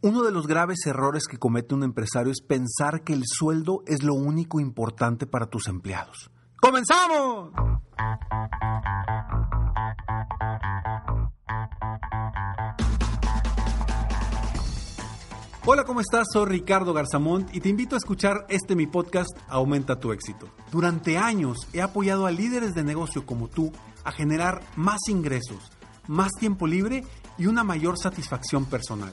Uno de los graves errores que comete un empresario es pensar que el sueldo es lo único importante para tus empleados. ¡Comenzamos! Hola, ¿cómo estás? Soy Ricardo Garzamont y te invito a escuchar este mi podcast Aumenta tu éxito. Durante años he apoyado a líderes de negocio como tú a generar más ingresos, más tiempo libre y una mayor satisfacción personal.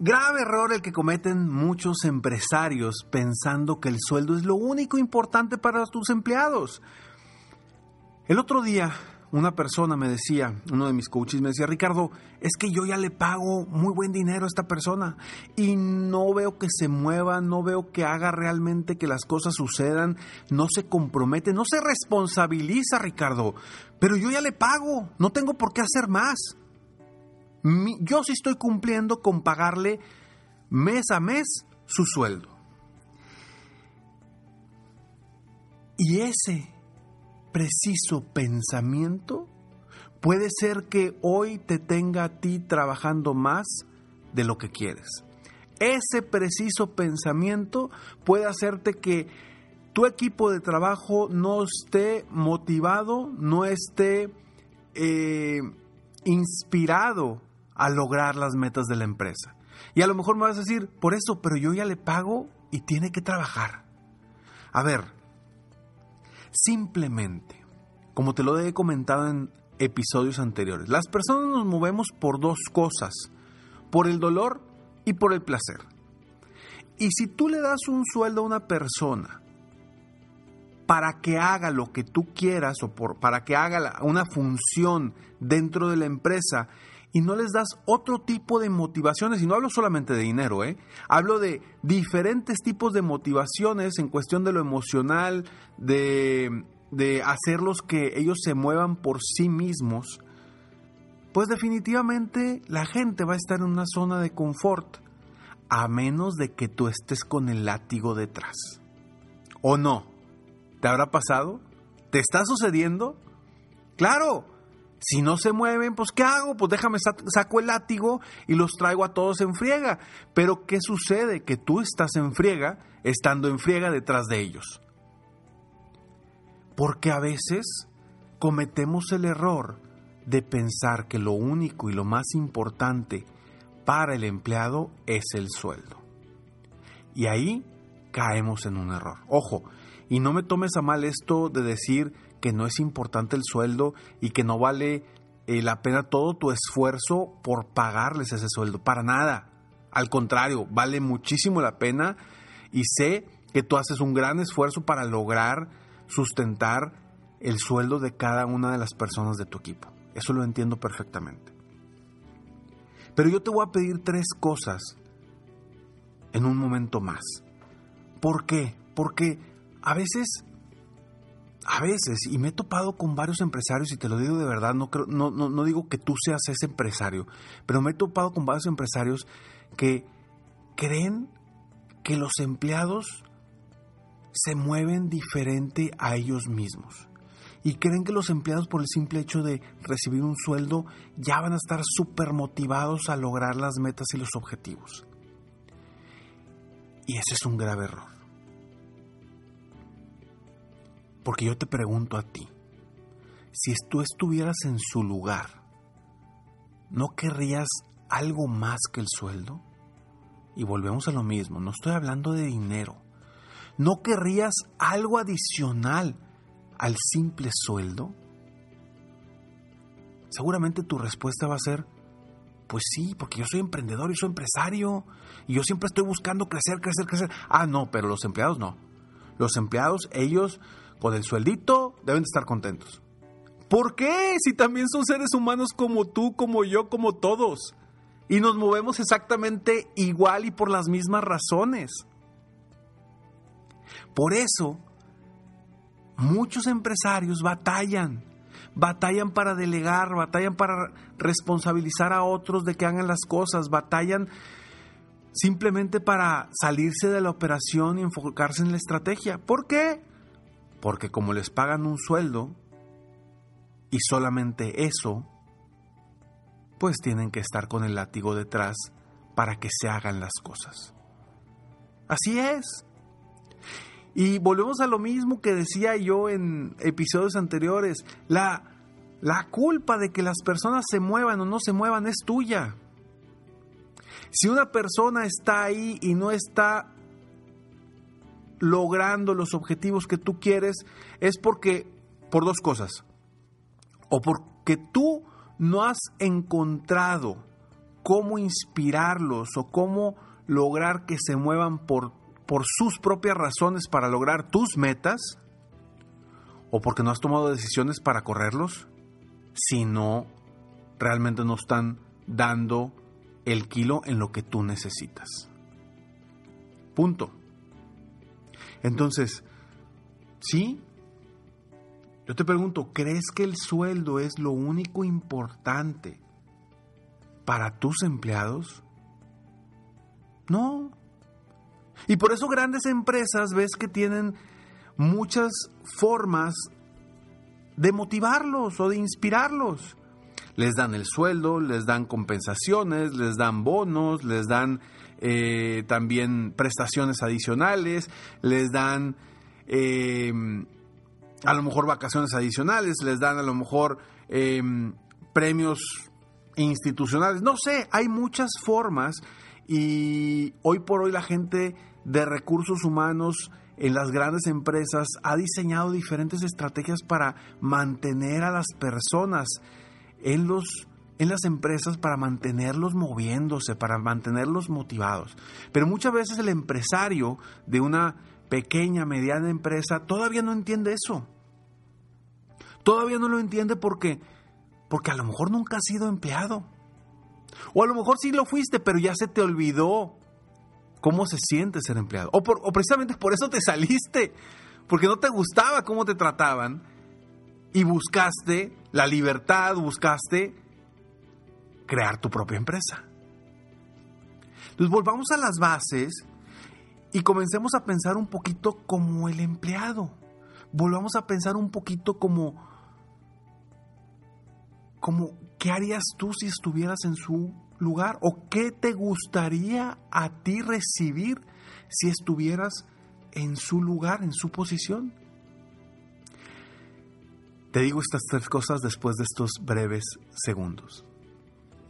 Grave error el que cometen muchos empresarios pensando que el sueldo es lo único importante para tus empleados. El otro día una persona me decía, uno de mis coaches me decía, Ricardo, es que yo ya le pago muy buen dinero a esta persona y no veo que se mueva, no veo que haga realmente que las cosas sucedan, no se compromete, no se responsabiliza, Ricardo, pero yo ya le pago, no tengo por qué hacer más yo sí estoy cumpliendo con pagarle mes a mes su sueldo. Y ese preciso pensamiento puede ser que hoy te tenga a ti trabajando más de lo que quieres. Ese preciso pensamiento puede hacerte que tu equipo de trabajo no esté motivado, no esté eh, inspirado a lograr las metas de la empresa. Y a lo mejor me vas a decir, por eso, pero yo ya le pago y tiene que trabajar. A ver, simplemente, como te lo he comentado en episodios anteriores, las personas nos movemos por dos cosas, por el dolor y por el placer. Y si tú le das un sueldo a una persona para que haga lo que tú quieras o para que haga una función dentro de la empresa y no les das otro tipo de motivaciones, y no hablo solamente de dinero, ¿eh? hablo de diferentes tipos de motivaciones en cuestión de lo emocional, de, de hacerlos que ellos se muevan por sí mismos, pues definitivamente la gente va a estar en una zona de confort, a menos de que tú estés con el látigo detrás. ¿O no? ¿Te habrá pasado? ¿Te está sucediendo? Claro, si no se mueven, pues ¿qué hago? Pues déjame saco el látigo y los traigo a todos en friega. Pero ¿qué sucede? Que tú estás en friega estando en friega detrás de ellos. Porque a veces cometemos el error de pensar que lo único y lo más importante para el empleado es el sueldo. Y ahí caemos en un error. Ojo, y no me tomes a mal esto de decir que no es importante el sueldo y que no vale eh, la pena todo tu esfuerzo por pagarles ese sueldo. Para nada. Al contrario, vale muchísimo la pena y sé que tú haces un gran esfuerzo para lograr sustentar el sueldo de cada una de las personas de tu equipo. Eso lo entiendo perfectamente. Pero yo te voy a pedir tres cosas en un momento más. ¿Por qué? Porque a veces a veces, y me he topado con varios empresarios, y te lo digo de verdad, no, no, no, digo que tú seas ese empresario, pero me he topado con varios empresarios que creen que los empleados se mueven diferente a ellos mismos y creen que los empleados por el simple hecho de recibir un sueldo ya van a estar súper motivados a lograr las metas y los objetivos. Y ese es un grave error. Porque yo te pregunto a ti, si tú estuvieras en su lugar, ¿no querrías algo más que el sueldo? Y volvemos a lo mismo, no estoy hablando de dinero. ¿No querrías algo adicional al simple sueldo? Seguramente tu respuesta va a ser, pues sí, porque yo soy emprendedor y soy empresario y yo siempre estoy buscando crecer, crecer, crecer. Ah, no, pero los empleados no. Los empleados, ellos con el sueldito deben de estar contentos. ¿Por qué? Si también son seres humanos como tú, como yo, como todos. Y nos movemos exactamente igual y por las mismas razones. Por eso, muchos empresarios batallan, batallan para delegar, batallan para responsabilizar a otros de que hagan las cosas, batallan simplemente para salirse de la operación y enfocarse en la estrategia. ¿Por qué? Porque como les pagan un sueldo y solamente eso, pues tienen que estar con el látigo detrás para que se hagan las cosas. Así es. Y volvemos a lo mismo que decía yo en episodios anteriores. La, la culpa de que las personas se muevan o no se muevan es tuya. Si una persona está ahí y no está logrando los objetivos que tú quieres, es porque, por dos cosas. O porque tú no has encontrado cómo inspirarlos o cómo lograr que se muevan por, por sus propias razones para lograr tus metas, o porque no has tomado decisiones para correrlos, si no realmente no están dando el kilo en lo que tú necesitas. Punto. Entonces, sí, yo te pregunto, ¿crees que el sueldo es lo único importante para tus empleados? No. Y por eso grandes empresas ves que tienen muchas formas de motivarlos o de inspirarlos. Les dan el sueldo, les dan compensaciones, les dan bonos, les dan eh, también prestaciones adicionales, les dan eh, a lo mejor vacaciones adicionales, les dan a lo mejor eh, premios institucionales, no sé, hay muchas formas y hoy por hoy la gente de recursos humanos en las grandes empresas ha diseñado diferentes estrategias para mantener a las personas en los en las empresas para mantenerlos moviéndose, para mantenerlos motivados. Pero muchas veces el empresario de una pequeña, mediana empresa todavía no entiende eso. Todavía no lo entiende porque porque a lo mejor nunca has sido empleado. O a lo mejor sí lo fuiste, pero ya se te olvidó cómo se siente ser empleado. O, o precisamente por eso te saliste, porque no te gustaba cómo te trataban y buscaste la libertad, buscaste crear tu propia empresa. Entonces volvamos a las bases y comencemos a pensar un poquito como el empleado. Volvamos a pensar un poquito como, como ¿qué harías tú si estuvieras en su lugar? ¿O qué te gustaría a ti recibir si estuvieras en su lugar, en su posición? Te digo estas tres cosas después de estos breves segundos.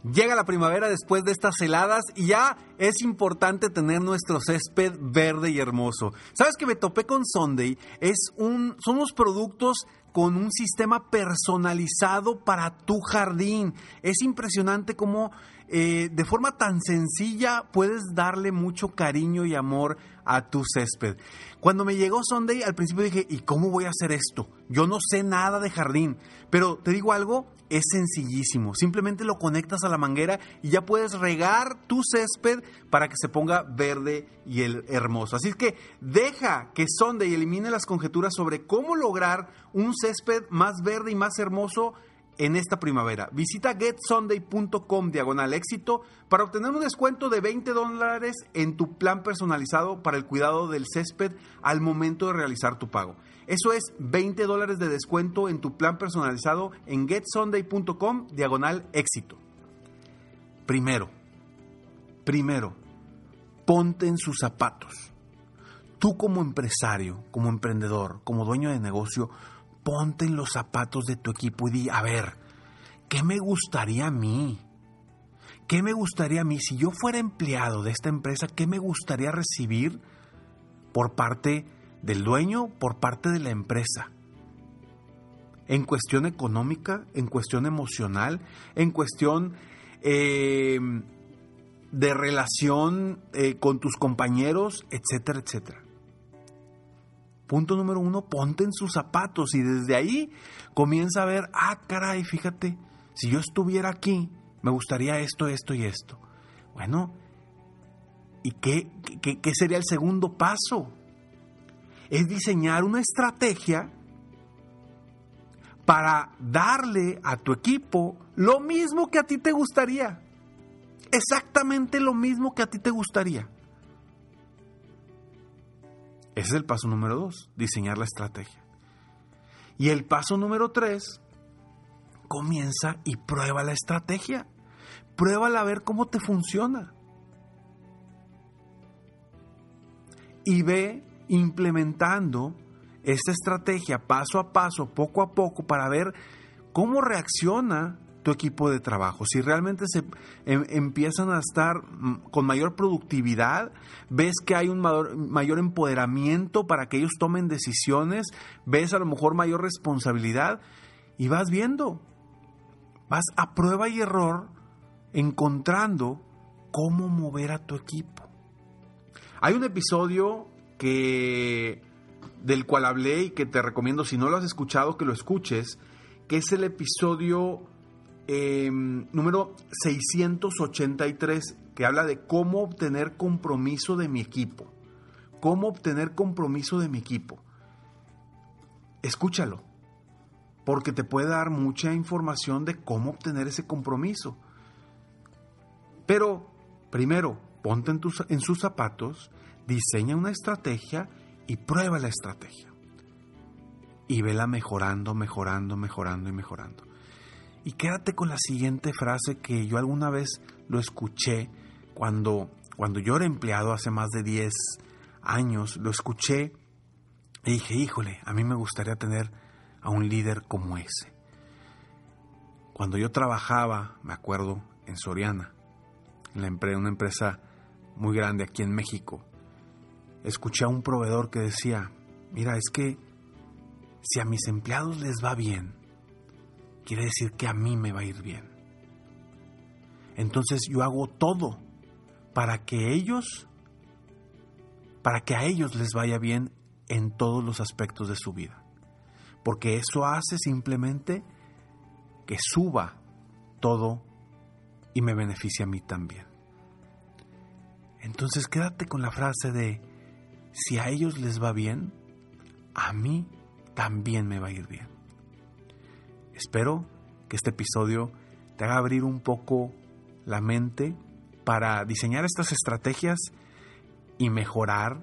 Llega la primavera después de estas heladas y ya es importante tener nuestro césped verde y hermoso. ¿Sabes que me topé con Sunday? Es un, son unos productos con un sistema personalizado para tu jardín. Es impresionante cómo eh, de forma tan sencilla puedes darle mucho cariño y amor a tu césped. Cuando me llegó Sunday, al principio dije, ¿y cómo voy a hacer esto? Yo no sé nada de jardín, pero te digo algo, es sencillísimo. Simplemente lo conectas a la manguera y ya puedes regar tu césped para que se ponga verde y el hermoso. Así que deja que Sunday elimine las conjeturas sobre cómo lograr un césped más verde y más hermoso en esta primavera. Visita getsunday.com diagonal éxito para obtener un descuento de 20 dólares en tu plan personalizado para el cuidado del césped al momento de realizar tu pago. Eso es 20 dólares de descuento en tu plan personalizado en getsunday.com diagonal éxito. Primero, primero, ponte en sus zapatos. Tú como empresario, como emprendedor, como dueño de negocio, ponte en los zapatos de tu equipo y di, a ver, ¿qué me gustaría a mí? ¿Qué me gustaría a mí? Si yo fuera empleado de esta empresa, ¿qué me gustaría recibir por parte del dueño, por parte de la empresa? En cuestión económica, en cuestión emocional, en cuestión eh, de relación eh, con tus compañeros, etcétera, etcétera. Punto número uno, ponte en sus zapatos y desde ahí comienza a ver, ah, caray, fíjate, si yo estuviera aquí, me gustaría esto, esto y esto. Bueno, ¿y qué, qué, qué sería el segundo paso? Es diseñar una estrategia para darle a tu equipo lo mismo que a ti te gustaría. Exactamente lo mismo que a ti te gustaría. Ese es el paso número dos, diseñar la estrategia. Y el paso número tres, comienza y prueba la estrategia. Pruébala a ver cómo te funciona. Y ve implementando esta estrategia paso a paso, poco a poco, para ver cómo reacciona tu equipo de trabajo. Si realmente se em, empiezan a estar mm, con mayor productividad, ves que hay un mayor, mayor, empoderamiento para que ellos tomen decisiones, ves a lo mejor mayor responsabilidad y vas viendo, vas a prueba y error encontrando cómo mover a tu equipo. Hay un episodio que del cual hablé y que te recomiendo si no lo has escuchado que lo escuches, que es el episodio Em, número 683, que habla de cómo obtener compromiso de mi equipo. Cómo obtener compromiso de mi equipo. Escúchalo, porque te puede dar mucha información de cómo obtener ese compromiso. Pero, primero, ponte en, en sus zapatos, diseña una estrategia y prueba la estrategia. Y vela mejorando, mejorando, mejorando y mejorando. Y quédate con la siguiente frase que yo alguna vez lo escuché cuando, cuando yo era empleado hace más de 10 años, lo escuché y dije, híjole, a mí me gustaría tener a un líder como ese. Cuando yo trabajaba, me acuerdo, en Soriana, en la una empresa muy grande aquí en México, escuché a un proveedor que decía, mira, es que si a mis empleados les va bien, quiere decir que a mí me va a ir bien. Entonces yo hago todo para que ellos, para que a ellos les vaya bien en todos los aspectos de su vida. Porque eso hace simplemente que suba todo y me beneficia a mí también. Entonces quédate con la frase de, si a ellos les va bien, a mí también me va a ir bien. Espero que este episodio te haga abrir un poco la mente para diseñar estas estrategias y mejorar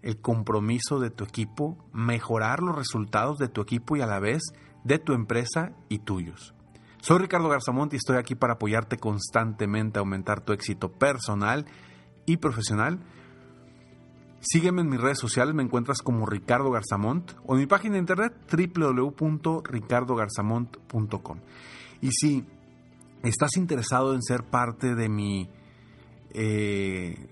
el compromiso de tu equipo, mejorar los resultados de tu equipo y a la vez de tu empresa y tuyos. Soy Ricardo Garzamont y estoy aquí para apoyarte constantemente a aumentar tu éxito personal y profesional Sígueme en mis redes sociales, me encuentras como Ricardo Garzamont o en mi página de internet www.ricardogarzamont.com. Y si estás interesado en ser parte de mi eh,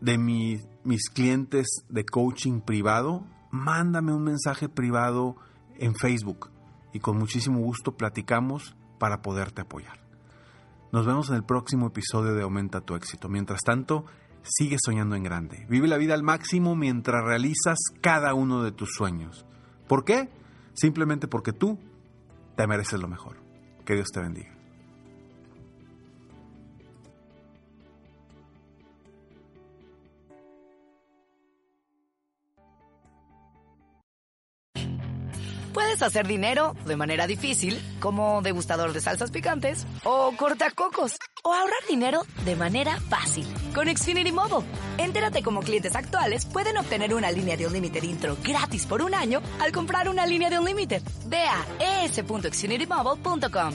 de mis clientes de coaching privado, mándame un mensaje privado en Facebook y con muchísimo gusto platicamos para poderte apoyar. Nos vemos en el próximo episodio de Aumenta tu éxito. Mientras tanto, Sigue soñando en grande. Vive la vida al máximo mientras realizas cada uno de tus sueños. ¿Por qué? Simplemente porque tú te mereces lo mejor. Que Dios te bendiga. Puedes hacer dinero de manera difícil, como degustador de salsas picantes, o cortacocos, o ahorrar dinero de manera fácil con Xfinity Mobile. Entérate cómo clientes actuales pueden obtener una línea de Unlimited intro gratis por un año al comprar una línea de Unlimited. Ve a es.xfinitymobile.com.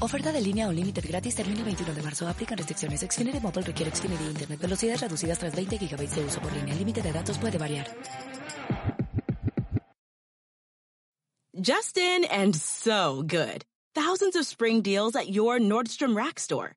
Oferta de línea Unlimited gratis termina el 21 de marzo. Aplican restricciones. Xfinity Mobile requiere Xfinity Internet. Velocidades reducidas tras 20 GB de uso por línea. El límite de datos puede variar. Justin and so good. Thousands of spring deals at your Nordstrom Rack store.